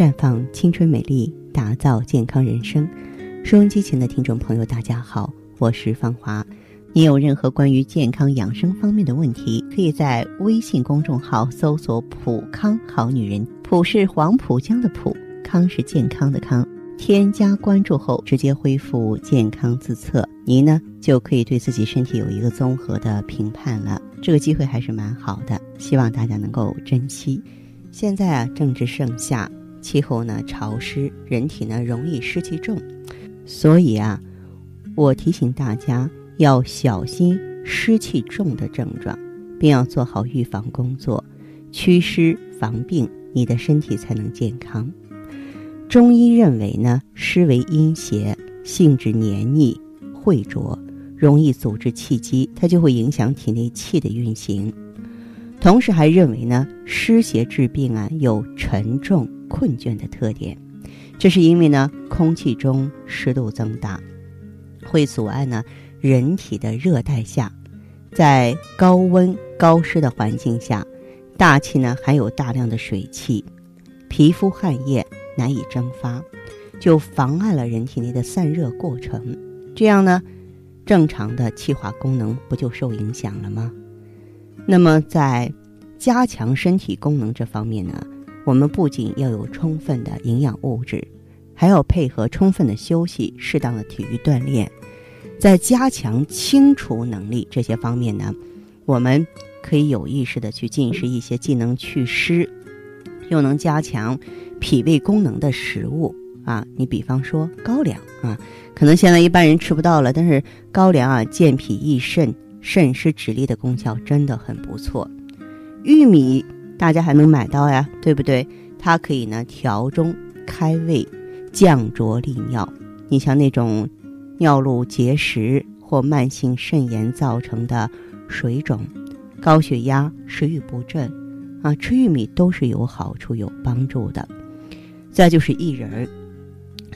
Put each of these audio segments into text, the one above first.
绽放青春美丽，打造健康人生。收音机前的听众朋友，大家好，我是芳华。你有任何关于健康养生方面的问题，可以在微信公众号搜索“普康好女人”，普是黄浦江的浦，康是健康的康。添加关注后，直接恢复健康自测，您呢就可以对自己身体有一个综合的评判了。这个机会还是蛮好的，希望大家能够珍惜。现在啊，正值盛夏，气候呢潮湿，人体呢容易湿气重，所以啊，我提醒大家要小心湿气重的症状，并要做好预防工作，祛湿防病，你的身体才能健康。中医认为呢，湿为阴邪，性质黏腻秽浊，容易阻滞气机，它就会影响体内气的运行。同时还认为呢，湿邪治病啊有沉重困倦的特点，这是因为呢，空气中湿度增大，会阻碍呢人体的热代谢，在高温高湿的环境下，大气呢含有大量的水汽，皮肤汗液。难以蒸发，就妨碍了人体内的散热过程。这样呢，正常的气化功能不就受影响了吗？那么在加强身体功能这方面呢，我们不仅要有充分的营养物质，还要配合充分的休息、适当的体育锻炼。在加强清除能力这些方面呢，我们可以有意识的去进食一些既能祛湿，又能加强。脾胃功能的食物啊，你比方说高粱啊，可能现在一般人吃不到了，但是高粱啊，健脾益肾、渗湿止痢的功效真的很不错。玉米大家还能买到呀，对不对？它可以呢调中开胃、降浊利尿。你像那种尿路结石或慢性肾炎造成的水肿、高血压、食欲不振啊，吃玉米都是有好处、有帮助的。再就是薏仁儿，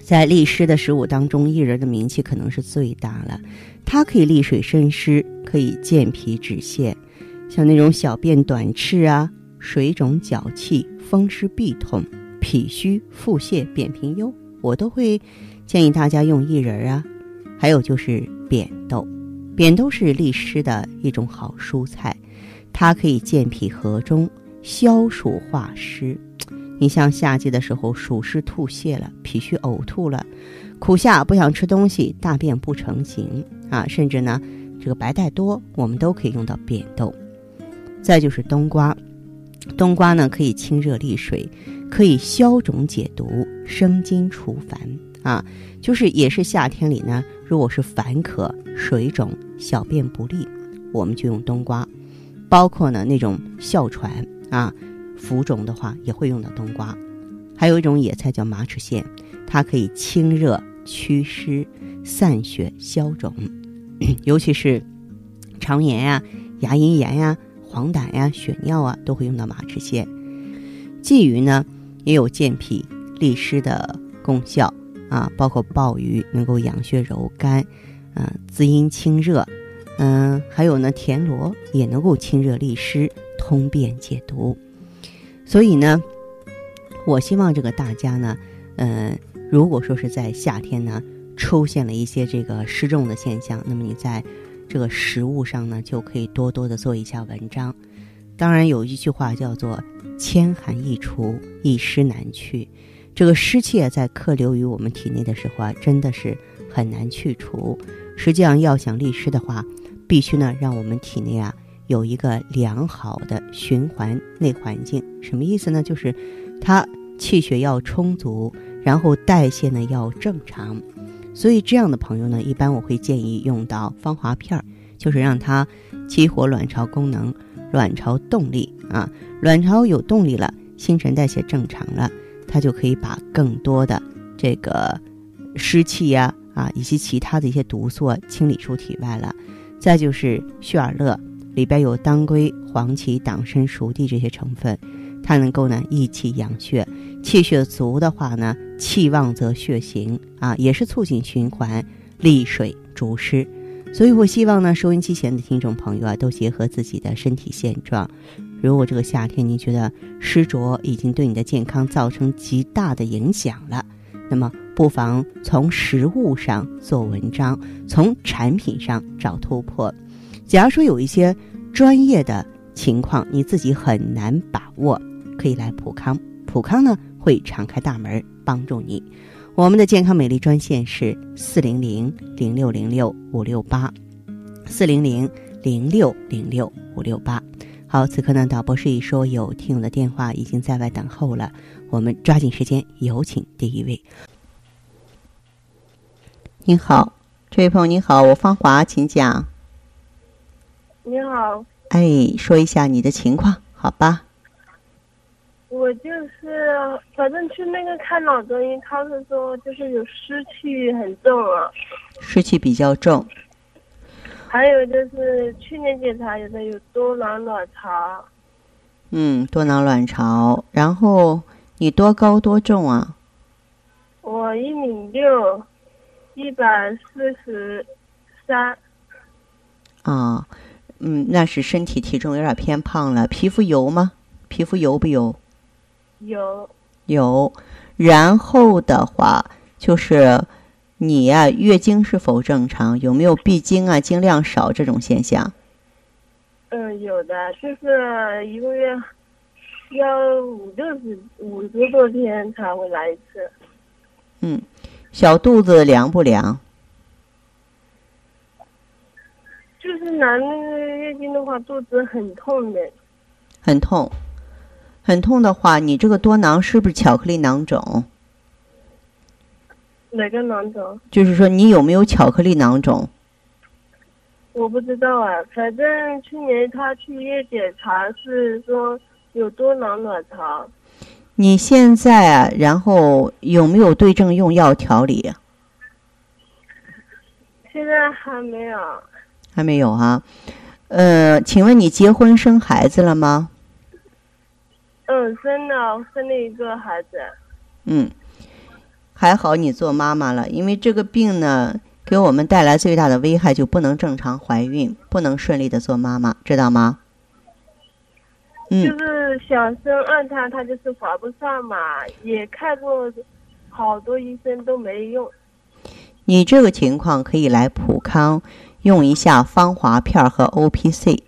在利湿的食物当中，薏仁的名气可能是最大了。它可以利水渗湿，可以健脾止泻。像那种小便短赤啊、水肿脚气、风湿痹痛、脾虚腹泻、扁平疣，我都会建议大家用薏仁啊。还有就是扁豆，扁豆是利湿的一种好蔬菜，它可以健脾和中、消暑化湿。你像夏季的时候，暑湿吐泻了，脾虚呕吐了，苦夏不想吃东西，大便不成形啊，甚至呢，这个白带多，我们都可以用到扁豆。再就是冬瓜，冬瓜呢可以清热利水，可以消肿解毒、生津除烦啊。就是也是夏天里呢，如果是烦渴、水肿、小便不利，我们就用冬瓜。包括呢那种哮喘啊。浮肿的话也会用到冬瓜，还有一种野菜叫马齿苋，它可以清热祛湿、散血消肿，尤其是肠炎呀、牙龈炎呀、黄疸呀、血尿啊，都会用到马齿苋。鲫鱼呢也有健脾利湿的功效啊，包括鲍鱼能够养血柔肝，嗯，滋阴清热，嗯，还有呢田螺也能够清热利湿、通便解毒。所以呢，我希望这个大家呢，嗯，如果说是在夏天呢，出现了一些这个湿重的现象，那么你在这个食物上呢，就可以多多的做一下文章。当然有一句话叫做“千寒易除，一湿难去”，这个湿气啊，在客流于我们体内的时候啊，真的是很难去除。实际上，要想利湿的话，必须呢，让我们体内啊。有一个良好的循环内环境，什么意思呢？就是它气血要充足，然后代谢呢要正常。所以这样的朋友呢，一般我会建议用到芳华片儿，就是让它激活卵巢功能、卵巢动力啊。卵巢有动力了，新陈代谢正常了，它就可以把更多的这个湿气呀啊以及其他的一些毒素清理出体外了。再就是血尔乐。里边有当归、黄芪、党参、熟地这些成分，它能够呢益气养血，气血足的话呢，气旺则血行啊，也是促进循环、利水逐湿。所以我希望呢，收音机前的听众朋友啊，都结合自己的身体现状，如果这个夏天你觉得湿浊已经对你的健康造成极大的影响了，那么不妨从食物上做文章，从产品上找突破。假如说有一些专业的情况你自己很难把握，可以来普康，普康呢会敞开大门帮助你。我们的健康美丽专线是四零零零六零六五六八，四零零零六零六五六八。好，此刻呢，导播示意说有听友的电话已经在外等候了，我们抓紧时间有请第一位。您好，这位朋友你好，我芳华，请讲。你好。哎，说一下你的情况，好吧？我就是，反正去那个看脑中医，他是说就是有湿气很重啊。湿气比较重。还有就是去年检查有的有多囊卵巢。嗯，多囊卵巢。然后你多高多重啊？我一米六，一百四十三。啊，嗯，那是身体体重有点偏胖了。皮肤油吗？皮肤油不油？有有，然后的话就是你呀，月经是否正常？有没有闭经啊？经量少这种现象？嗯，有的，就是一个月要五六十五十多天才会来一次。嗯，小肚子凉不凉？就是男的月经的话，肚子很痛的。很痛。很痛的话，你这个多囊是不是巧克力囊肿？哪个囊肿？就是说你有没有巧克力囊肿？我不知道啊，反正去年他去医院检查是说有多囊卵巢。你现在啊，然后有没有对症用药调理？现在还没有。还没有啊？呃，请问你结婚生孩子了吗？嗯，生了生了一个孩子。嗯，还好你做妈妈了，因为这个病呢，给我们带来最大的危害就不能正常怀孕，不能顺利的做妈妈，知道吗？嗯。就是想生二胎，他就是怀不上嘛，也看过好多医生都没用。你这个情况可以来普康用一下芳华片和 O P C。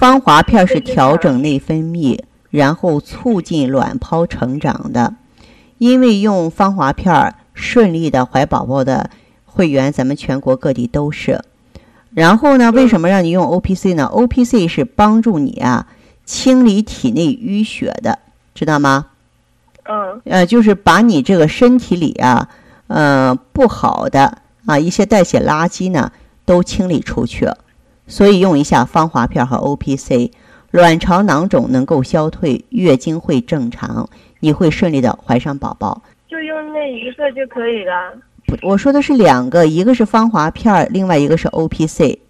芳华片是调整内分泌，然后促进卵泡成长的。因为用芳华片顺利的怀宝宝的会员，咱们全国各地都是。然后呢，为什么让你用 O P C 呢？O P C 是帮助你啊清理体内淤血的，知道吗？嗯。呃，就是把你这个身体里啊，呃不好的啊一些代谢垃圾呢都清理出去。所以用一下芳华片和 O P C，卵巢囊肿能够消退，月经会正常，你会顺利的怀上宝宝。就用那一个就可以了。不，我说的是两个，一个是芳华片，另外一个是 O P C。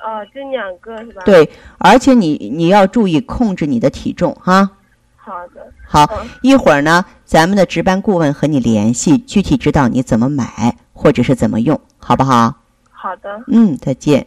哦，这两个是吧？对，而且你你要注意控制你的体重哈。好的。好，一会儿呢，咱们的值班顾问和你联系，具体指导你怎么买或者是怎么用，好不好？好的。嗯，再见。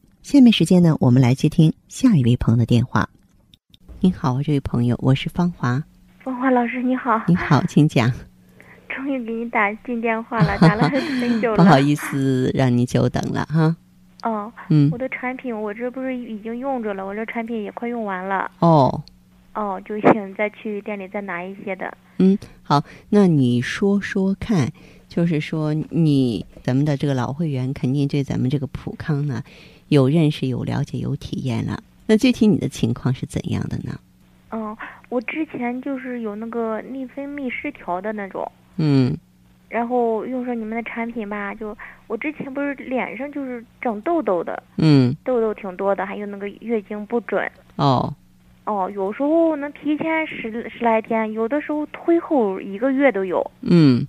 下面时间呢，我们来接听下一位朋友的电话。您好，这位朋友，我是芳华。芳华老师，你好。你好，请讲。终于给你打进电话了，打了很久了。不好意思，让你久等了哈。哦，嗯，我的产品我这不是已经用着了，我这产品也快用完了。哦。哦，就想再去店里再拿一些的。嗯，好，那你说说看，就是说你咱们的这个老会员肯定对咱们这个普康呢有认识、有了解、有体验了。那具体你的情况是怎样的呢？嗯，我之前就是有那个内分泌失调的那种。嗯。然后用上你们的产品吧，就我之前不是脸上就是长痘痘的。嗯。痘痘挺多的，还有那个月经不准。哦。哦，有时候能提前十十来天，有的时候推后一个月都有。嗯。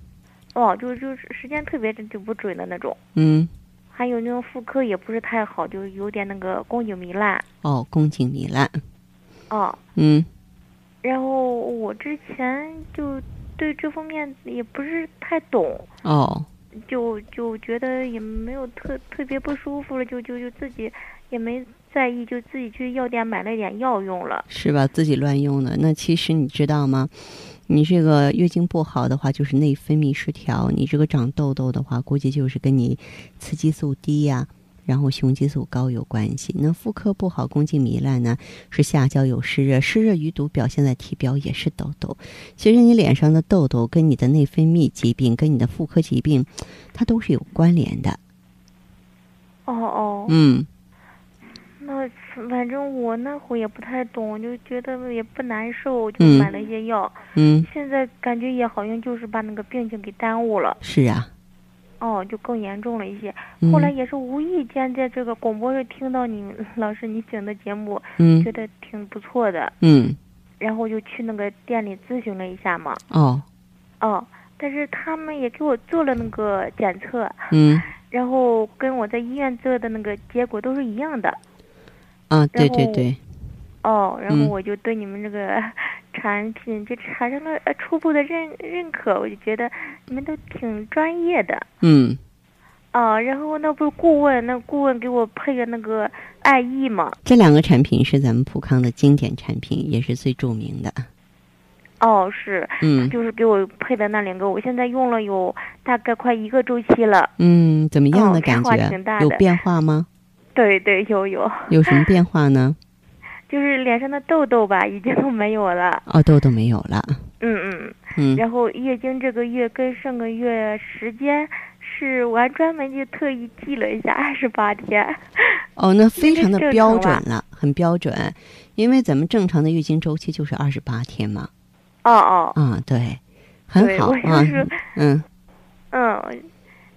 哦，就就是时间特别就不准的那种。嗯。还有那种妇科也不是太好，就有点那个宫颈糜烂。哦，宫颈糜烂。哦。嗯。然后我之前就对这方面也不是太懂。哦。就就觉得也没有特特别不舒服了，就就就自己也没。在意就自己去药店买了点药用了，是吧？自己乱用的。那其实你知道吗？你这个月经不好的话，就是内分泌失调；你这个长痘痘的话，估计就是跟你雌激素低呀，然后雄激素高有关系。那妇科不好，宫颈糜烂呢，是下焦有湿热，湿热余毒表现在体表也是痘痘。其实你脸上的痘痘跟你的内分泌疾病、跟你的妇科疾病，它都是有关联的。哦哦。嗯。那反正我那会也不太懂，就觉得也不难受，就买了一些药。嗯。现在感觉也好像就是把那个病情给耽误了。是啊。哦，就更严重了一些。后来也是无意间在这个广播上听到你老师你请的节目，嗯，觉得挺不错的。嗯。然后就去那个店里咨询了一下嘛。哦。哦，但是他们也给我做了那个检测。嗯。然后跟我在医院做的那个结果都是一样的。啊，对对对，哦，然后我就对你们这个 产品就产生了初步的认认可，我就觉得你们都挺专业的。嗯。哦，然后那不是顾问，那顾问给我配的那个爱意嘛。这两个产品是咱们普康的经典产品，也是最著名的。哦，是。嗯。就是给我配的那两个，我现在用了有大概快一个周期了。嗯，怎么样的感觉？有变化吗？对对，有有。有什么变化呢？就是脸上的痘痘吧，已经都没有了。哦，痘痘没有了。嗯嗯嗯。然后月经这个月跟上个月时间是我还专门就特意记了一下，二十八天。哦，那非常的标准了，很标准，因为咱们正常的月经周期就是二十八天嘛。哦哦。啊，对，很好啊。嗯。嗯。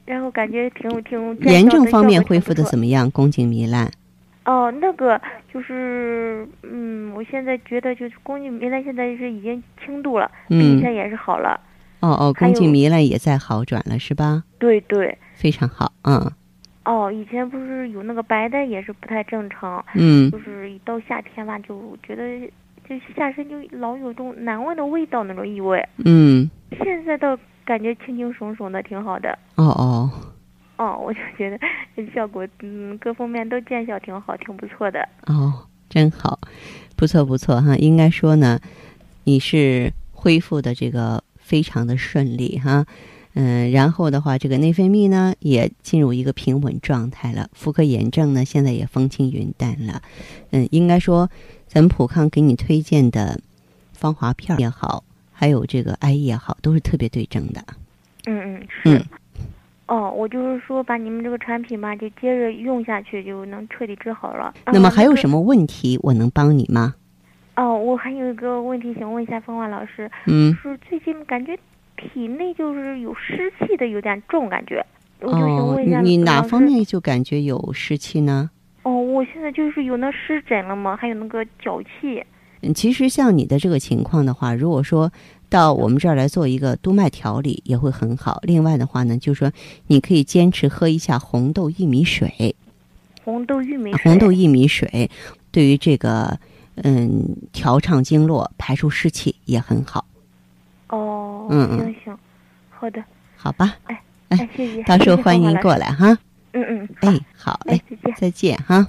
然后感觉挺挺炎症方面恢复的怎么样？宫颈糜烂。哦，那个就是，嗯，我现在觉得就是宫颈糜烂现在是已经轻度了，以前也是好了。哦哦，宫颈糜烂也在好转了，是吧？对对。非常好，嗯。哦，以前不是有那个白带也是不太正常，嗯，就是一到夏天吧，就觉得就下身就老有种难闻的味道那种异味。嗯。现在倒。感觉轻轻松松的，挺好的。哦哦，哦，我就觉得效果，嗯，各方面都见效挺好，挺不错的。哦，真好，不错不错哈。应该说呢，你是恢复的这个非常的顺利哈。嗯，然后的话，这个内分泌呢也进入一个平稳状态了，妇科炎症呢现在也风轻云淡了。嗯，应该说，咱们普康给你推荐的芳华片也好。还有这个艾叶好，都是特别对症的。嗯嗯是。哦，我就是说把你们这个产品吧，就接着用下去，就能彻底治好了。那么还有什么问题我能帮你吗？哦，我还有一个问题想问一下芳华老师。嗯。是最近感觉体内就是有湿气的有点重，感觉。我就想问一下，你哪方面就感觉有湿气呢？哦，我现在就是有那湿疹了嘛，还有那个脚气。嗯，其实像你的这个情况的话，如果说到我们这儿来做一个督脉调理，也会很好。另外的话呢，就是说你可以坚持喝一下红豆薏米水。红豆薏米。红豆薏米水，对于这个嗯，调畅经络、排出湿气也很好。哦，嗯嗯行行，好的，好吧？哎哎哎，谢谢，到时候欢迎。过来哈。嗯嗯，哎，好嘞，，哎再见。再见哈。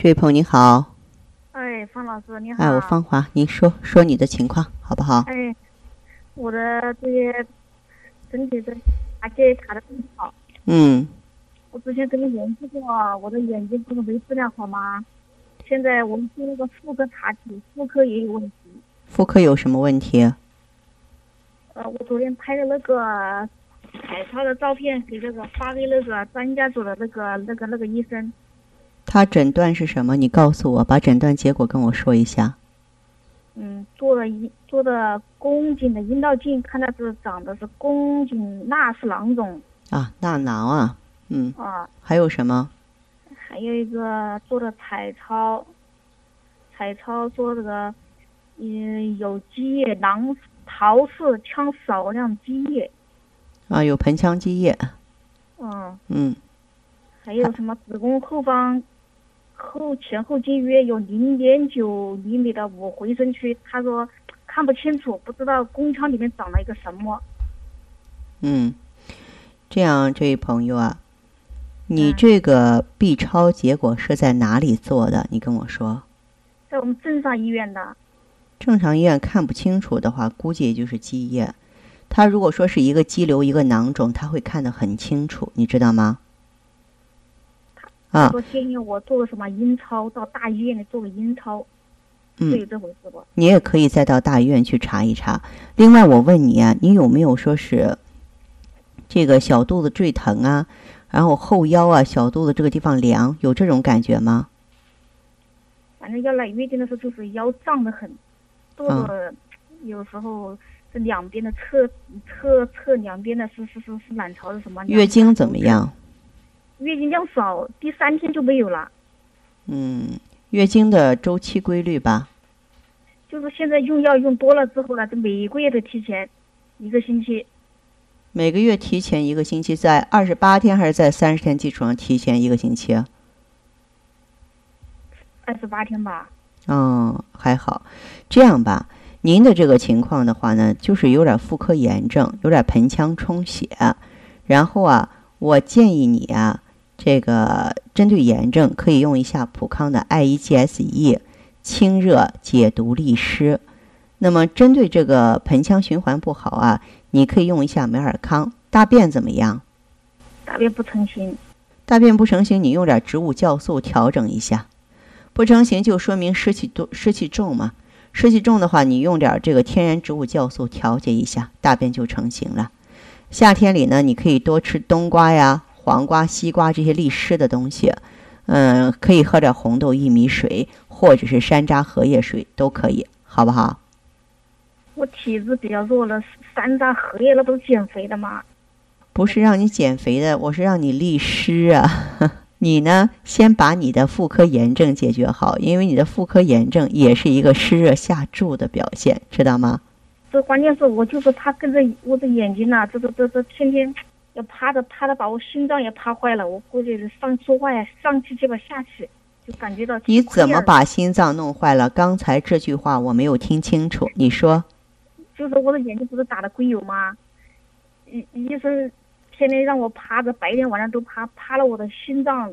这位朋友您好。哎，方老师你好。哎，我芳华，您说说你的情况好不好？哎，我的这些身体的查检查的很好。嗯，我之前跟你联系过，我的眼睛不是没质量好吗？现在我们做那个妇科查体，妇科也有问题。妇科有什么问题？呃，我昨天拍的那个彩超的照片给那个发给那个专家组的那个那个那个医生。他诊断是什么？你告诉我，把诊断结果跟我说一下。嗯，做了一做的宫颈的阴道镜，看到是长的是宫颈纳氏囊肿啊，纳囊啊，嗯，啊。还有什么？还有一个做的彩超，彩超做这个，嗯，有积液囊桃氏腔少量积液，啊，有盆腔积液。嗯，嗯，还有什么子宫后方后前后径约有零点九厘米的五回声区，他说看不清楚，不知道宫腔里面长了一个什么。嗯，这样，这位朋友啊，你嗯这个 B 超结果是在哪里做的？你跟我说。在我们镇上医院的，正常医院看不清楚的话，估计也就是积液。他如果说是一个肌瘤、一个囊肿，他会看得很清楚，你知道吗？啊，说建议我做个什么阴超，到大医院里做个阴超，嗯是有这回事不？你也可以再到大医院去查一查。另外，我问你啊，你有没有说是这个小肚子坠疼啊，然后后腰啊、小肚子这个地方凉，有这种感觉吗？反正要来月经的时候，就是腰胀得很，肚子有时候这两边的侧侧侧两边的是是是是卵巢是什么？月经怎么？样？月经量少，第三天就没有了。嗯，月经的周期规律吧？就是现在用药用多了之后呢，就每个月都提前一个星期，每个月提前一个星期，在二十八天还是在三十天基础上提前一个星期？二十八天吧。哦，还好。这样吧，您的这个情况的话呢，就是有点妇科炎症，有点盆腔充血。然后啊，我建议你啊，这个针对炎症可以用一下普康的 I E G S E，清热解毒利湿。那么针对这个盆腔循环不好啊，你可以用一下美尔康。大便怎么样？大便不成形，大便不成形，你用点植物酵素调整一下。不成形就说明湿气多、湿气重嘛。湿气重的话，你用点这个天然植物酵素调节一下，大便就成型了。夏天里呢，你可以多吃冬瓜呀、黄瓜、西瓜这些利湿的东西。嗯，可以喝点红豆薏米水，或者是山楂荷叶水都可以，好不好？我体质比较弱了，山楂荷叶那都是减肥的嘛。不是让你减肥的，我是让你利湿啊。你呢，先把你的妇科炎症解决好，因为你的妇科炎症也是一个湿热下注的表现，知道吗？这关键是我就是怕跟着我的眼睛呐、这这这这天天要趴着趴着，把我心脏也趴坏了。我估计是上说话呀，上气去吧下气，就感觉到你怎么把心脏弄坏了？刚才这句话我没有听清楚，你说就是我的眼睛不是打的硅油吗？医医生天天让我趴着，白天晚上都趴，趴了我的心脏，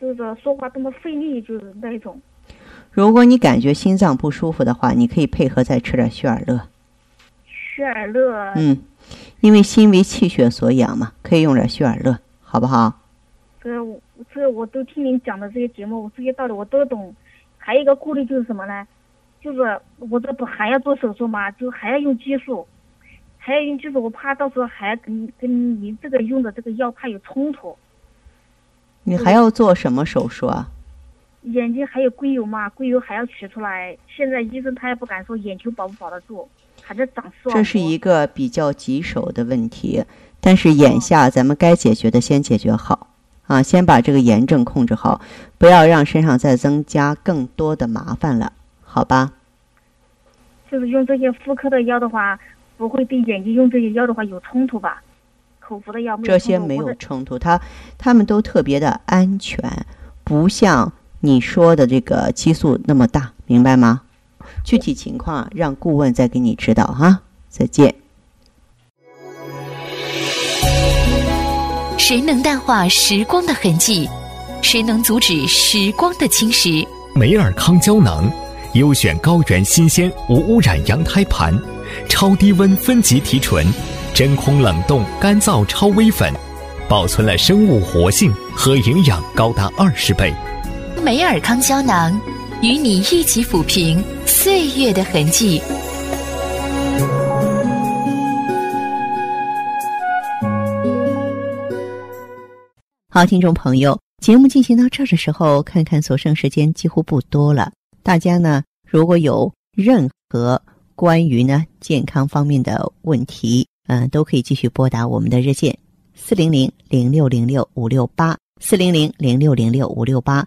就是说话这么费力，就是那一种。如果你感觉心脏不舒服的话，你可以配合再吃点血尔乐。血尔乐。嗯，因为心为气血所养嘛，可以用点血尔乐，好不好？这这我都听您讲的这些节目，我这些道理我都懂。还有一个顾虑就是什么呢？就是我这不还要做手术吗？就还要用激素，还要用激素，我怕到时候还跟跟您这个用的这个药怕有冲突。你还要做什么手术啊？眼睛还有硅油嘛？硅油还要取出来。现在医生他也不敢说眼球保不保得住，这是一个比较棘手的问题，但是眼下咱们该解决的先解决好啊，先把这个炎症控制好，不要让身上再增加更多的麻烦了，好吧？就是用这些妇科的药的话，不会对眼睛用这些药的话有冲突吧？口服的药这些没有冲突，它它们都特别的安全，不像。你说的这个激素那么大，明白吗？具体情况让顾问再给你指导哈。再见。谁能淡化时光的痕迹？谁能阻止时光的侵蚀？美尔康胶囊，优选高原新鲜无污染羊胎盘，超低温分级提纯，真空冷冻干燥超微粉，保存了生物活性和营养高达二十倍。美尔康胶囊，与你一起抚平岁月的痕迹。好，听众朋友，节目进行到这儿的时候，看看所剩时间几乎不多了。大家呢，如果有任何关于呢健康方面的问题，嗯，都可以继续拨打我们的热线四零零零六零六五六八四零零零六零六五六八。